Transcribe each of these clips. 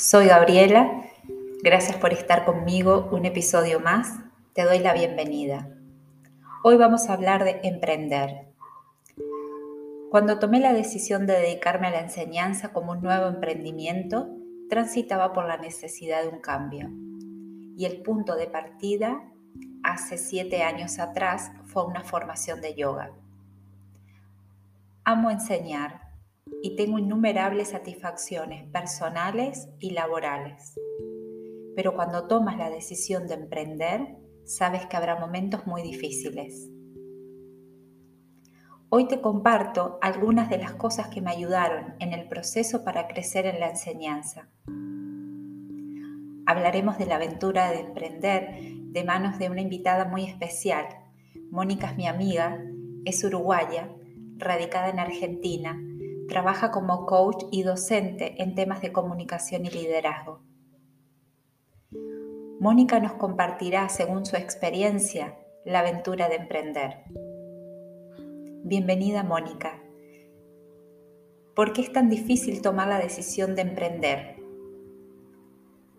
Soy Gabriela, gracias por estar conmigo un episodio más, te doy la bienvenida. Hoy vamos a hablar de emprender. Cuando tomé la decisión de dedicarme a la enseñanza como un nuevo emprendimiento, transitaba por la necesidad de un cambio. Y el punto de partida, hace siete años atrás, fue una formación de yoga. Amo enseñar y tengo innumerables satisfacciones personales y laborales. Pero cuando tomas la decisión de emprender, sabes que habrá momentos muy difíciles. Hoy te comparto algunas de las cosas que me ayudaron en el proceso para crecer en la enseñanza. Hablaremos de la aventura de emprender de manos de una invitada muy especial. Mónica es mi amiga, es uruguaya, radicada en Argentina Trabaja como coach y docente en temas de comunicación y liderazgo. Mónica nos compartirá, según su experiencia, la aventura de emprender. Bienvenida, Mónica. ¿Por qué es tan difícil tomar la decisión de emprender?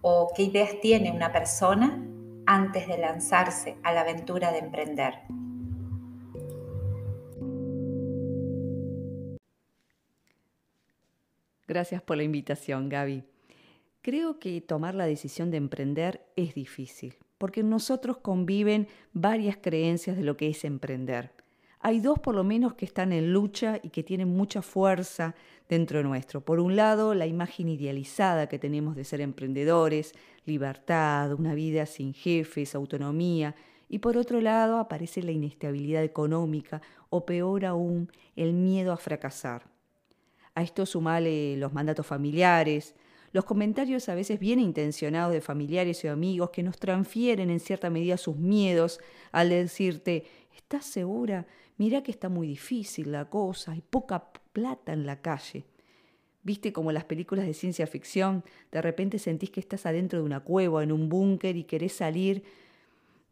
¿O qué ideas tiene una persona antes de lanzarse a la aventura de emprender? Gracias por la invitación, Gaby. Creo que tomar la decisión de emprender es difícil, porque en nosotros conviven varias creencias de lo que es emprender. Hay dos por lo menos que están en lucha y que tienen mucha fuerza dentro nuestro. Por un lado, la imagen idealizada que tenemos de ser emprendedores, libertad, una vida sin jefes, autonomía, y por otro lado aparece la inestabilidad económica o peor aún, el miedo a fracasar. A esto sumale los mandatos familiares, los comentarios a veces bien intencionados de familiares y amigos que nos transfieren en cierta medida sus miedos al decirte, ¿estás segura? Mira que está muy difícil la cosa, hay poca plata en la calle. ¿Viste como las películas de ciencia ficción? De repente sentís que estás adentro de una cueva, en un búnker y querés salir.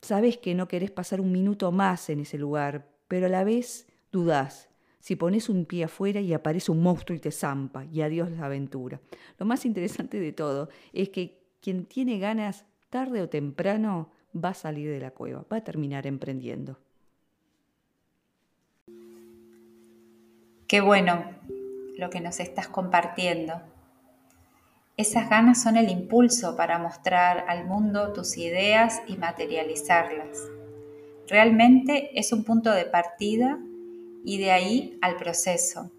Sabes que no querés pasar un minuto más en ese lugar, pero a la vez dudás si pones un pie afuera y aparece un monstruo y te zampa, y adiós la aventura. Lo más interesante de todo es que quien tiene ganas, tarde o temprano, va a salir de la cueva, va a terminar emprendiendo. Qué bueno lo que nos estás compartiendo. Esas ganas son el impulso para mostrar al mundo tus ideas y materializarlas. Realmente es un punto de partida y de ahí al proceso.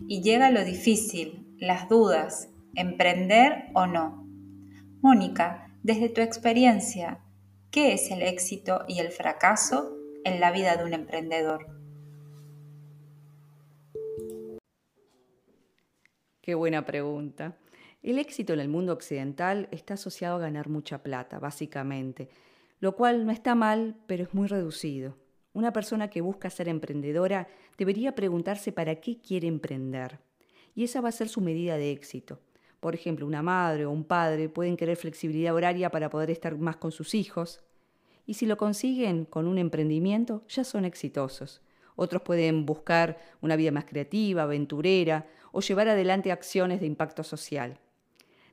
Y llega lo difícil, las dudas, emprender o no. Mónica, desde tu experiencia, ¿qué es el éxito y el fracaso en la vida de un emprendedor? Qué buena pregunta. El éxito en el mundo occidental está asociado a ganar mucha plata, básicamente, lo cual no está mal, pero es muy reducido. Una persona que busca ser emprendedora debería preguntarse para qué quiere emprender. Y esa va a ser su medida de éxito. Por ejemplo, una madre o un padre pueden querer flexibilidad horaria para poder estar más con sus hijos. Y si lo consiguen con un emprendimiento, ya son exitosos. Otros pueden buscar una vida más creativa, aventurera o llevar adelante acciones de impacto social.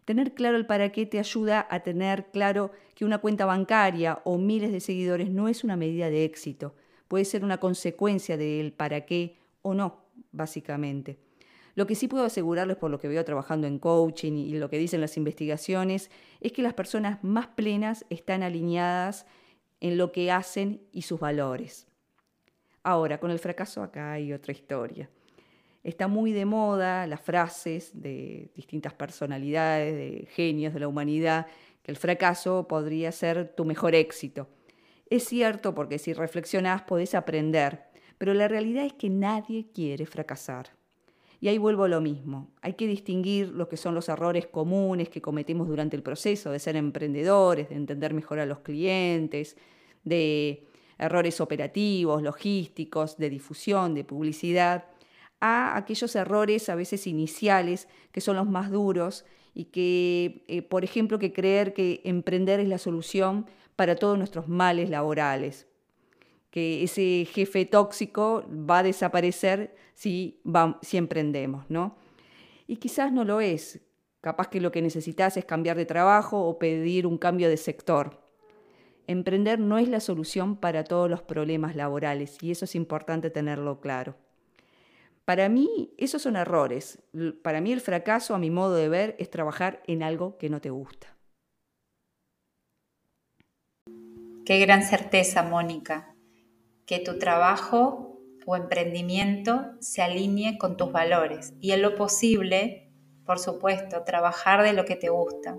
Tener claro el para qué te ayuda a tener claro que una cuenta bancaria o miles de seguidores no es una medida de éxito, puede ser una consecuencia del para qué o no, básicamente. Lo que sí puedo asegurarles por lo que veo trabajando en coaching y lo que dicen las investigaciones es que las personas más plenas están alineadas en lo que hacen y sus valores. Ahora, con el fracaso acá hay otra historia. Está muy de moda las frases de distintas personalidades, de genios de la humanidad, que el fracaso podría ser tu mejor éxito. Es cierto porque si reflexionás podés aprender, pero la realidad es que nadie quiere fracasar. Y ahí vuelvo a lo mismo. Hay que distinguir lo que son los errores comunes que cometemos durante el proceso de ser emprendedores, de entender mejor a los clientes, de errores operativos, logísticos, de difusión, de publicidad, a aquellos errores a veces iniciales que son los más duros y que, eh, por ejemplo, que creer que emprender es la solución para todos nuestros males laborales, que ese jefe tóxico va a desaparecer si, emprendemos, ¿no? Y quizás no lo es. Capaz que lo que necesitas es cambiar de trabajo o pedir un cambio de sector. Emprender no es la solución para todos los problemas laborales y eso es importante tenerlo claro. Para mí, esos son errores. Para mí el fracaso, a mi modo de ver, es trabajar en algo que no te gusta. Qué gran certeza, Mónica, que tu trabajo o emprendimiento se alinee con tus valores y en lo posible, por supuesto, trabajar de lo que te gusta.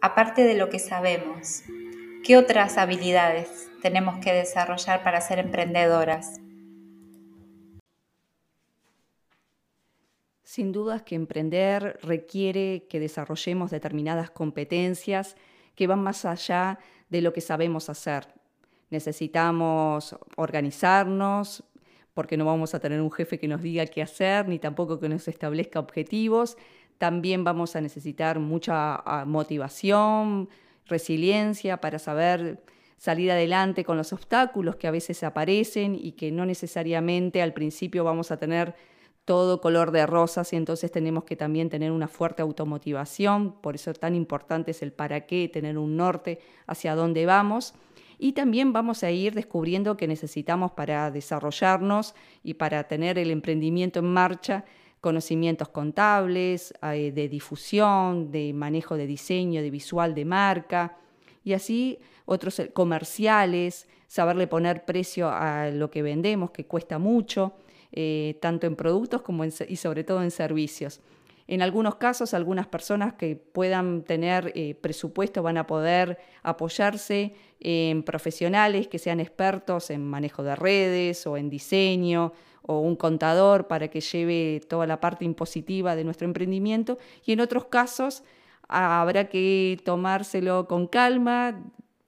Aparte de lo que sabemos, ¿qué otras habilidades tenemos que desarrollar para ser emprendedoras? Sin dudas que emprender requiere que desarrollemos determinadas competencias que van más allá de lo que sabemos hacer. Necesitamos organizarnos, porque no vamos a tener un jefe que nos diga qué hacer, ni tampoco que nos establezca objetivos. También vamos a necesitar mucha ah, motivación, resiliencia para saber salir adelante con los obstáculos que a veces aparecen y que no necesariamente al principio vamos a tener todo color de rosas y entonces tenemos que también tener una fuerte automotivación, por eso tan importante es el para qué, tener un norte hacia dónde vamos. Y también vamos a ir descubriendo que necesitamos para desarrollarnos y para tener el emprendimiento en marcha conocimientos contables, eh, de difusión, de manejo de diseño, de visual de marca y así otros eh, comerciales, saberle poner precio a lo que vendemos, que cuesta mucho. Eh, tanto en productos como y sobre todo en servicios. En algunos casos, algunas personas que puedan tener eh, presupuesto van a poder apoyarse en profesionales que sean expertos en manejo de redes o en diseño o un contador para que lleve toda la parte impositiva de nuestro emprendimiento. Y en otros casos habrá que tomárselo con calma,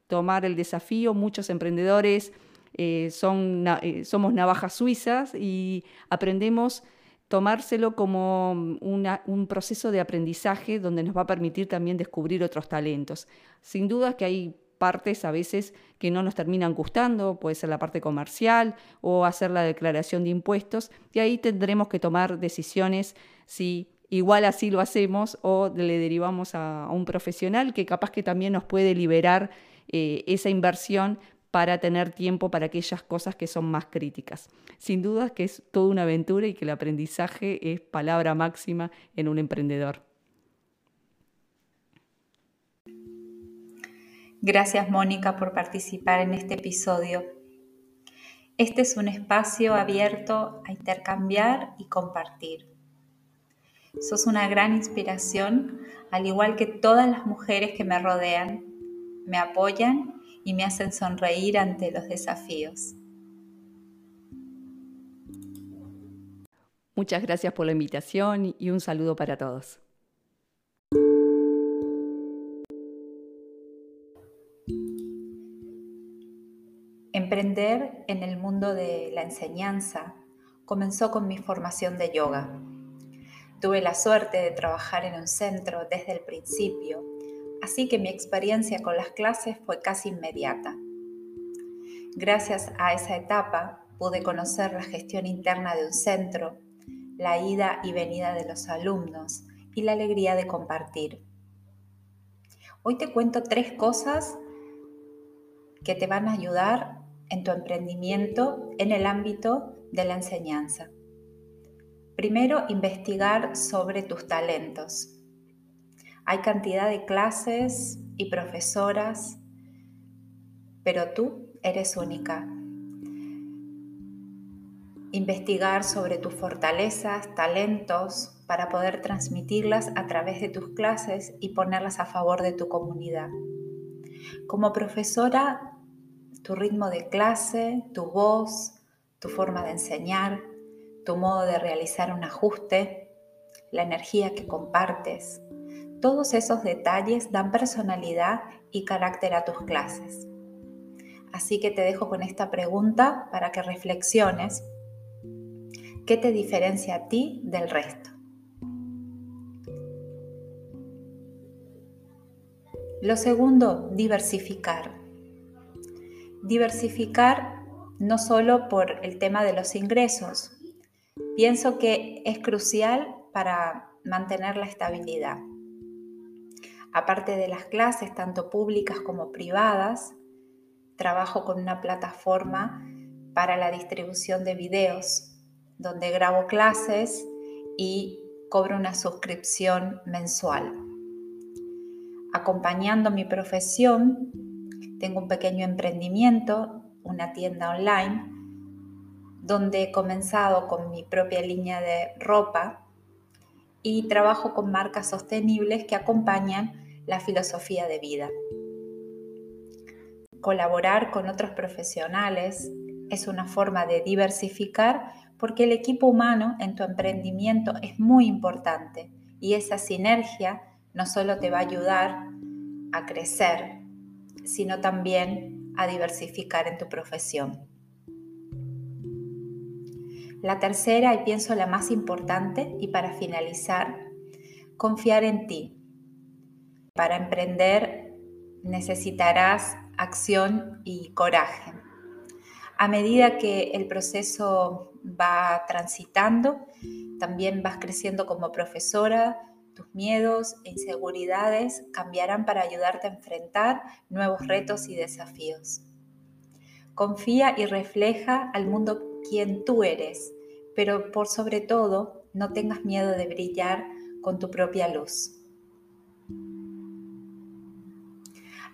tomar el desafío. Muchos emprendedores eh, son, eh, somos navajas suizas y aprendemos tomárselo como un proceso de aprendizaje donde nos va a permitir también descubrir otros talentos. Sin duda que hay partes a veces que no nos terminan gustando, puede ser la parte comercial o hacer la declaración de impuestos, y ahí tendremos que tomar decisiones si igual así lo hacemos o le derivamos a, un profesional que capaz que también nos puede liberar eh, esa inversión para tener tiempo para aquellas cosas que son más críticas. Sin duda que es toda una aventura y que el aprendizaje es palabra máxima en un emprendedor. Gracias Mónica por participar en este episodio. Este es un espacio abierto a intercambiar y compartir. Sos una gran inspiración, al igual que todas las mujeres que me rodean, me apoyan y me hacen sonreír ante los desafíos. Muchas gracias por la invitación y un saludo para todos. Emprender en el mundo de la enseñanza comenzó con mi formación de yoga. Tuve la suerte de trabajar en un centro desde el principio así que mi experiencia con las clases fue casi inmediata. Gracias a esa etapa pude conocer la gestión interna de un centro, la ida y venida de los alumnos y la alegría de compartir. Hoy te cuento tres cosas que te van a ayudar en tu emprendimiento en el ámbito de la enseñanza. Primero, investigar sobre tus talentos. Hay cantidad de clases y profesoras, pero tú eres única. Investigar sobre tus fortalezas, talentos, para poder transmitirlas a través de tus clases y ponerlas a favor de tu comunidad. Como profesora, tu ritmo de clase, tu voz, tu forma de enseñar, tu modo de realizar un ajuste, la energía que compartes, todos esos detalles dan personalidad y carácter a tus clases. Así que te dejo con esta pregunta para que reflexiones. ¿Qué te diferencia a ti del resto? Lo segundo, diversificar. Diversificar no solo por el tema de los ingresos. Pienso que es crucial para mantener la estabilidad. Aparte de las clases, tanto públicas como privadas, trabajo con una plataforma para la distribución de videos, donde grabo clases y cobro una suscripción mensual. Acompañando mi profesión, tengo un pequeño emprendimiento, una tienda online, donde he comenzado con mi propia línea de ropa y trabajo con marcas sostenibles que acompañan la filosofía de vida. Colaborar con otros profesionales es una forma de diversificar porque el equipo humano en tu emprendimiento es muy importante y esa sinergia no solo te va a ayudar a crecer, sino también a diversificar en tu profesión. La tercera, y pienso la más importante, y para finalizar, confiar en ti. Para emprender necesitarás acción y coraje. A medida que el proceso va transitando, también vas creciendo como profesora, tus miedos e inseguridades cambiarán para ayudarte a enfrentar nuevos retos y desafíos. Confía y refleja al mundo quien tú eres, pero por sobre todo no tengas miedo de brillar con tu propia luz.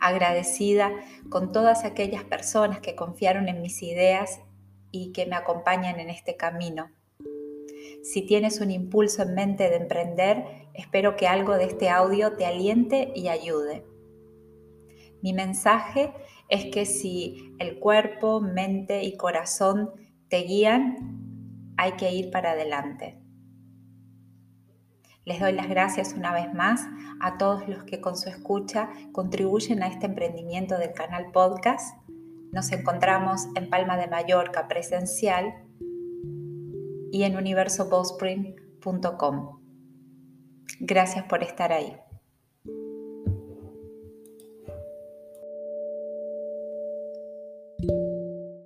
Agradecida con todas aquellas personas que confiaron en mis ideas y que me acompañan en este camino si tienes un impulso en mente de emprender, espero que algo de este audio te aliente y ayude. Mi mensaje es que si el cuerpo, mente y corazón te guían, hay que ir para adelante. Les doy las gracias una vez más a todos los que con su escucha contribuyen a este emprendimiento del canal podcast. Nos encontramos en Palma de Mallorca presencial y en universobowspring.com. Gracias por estar ahí.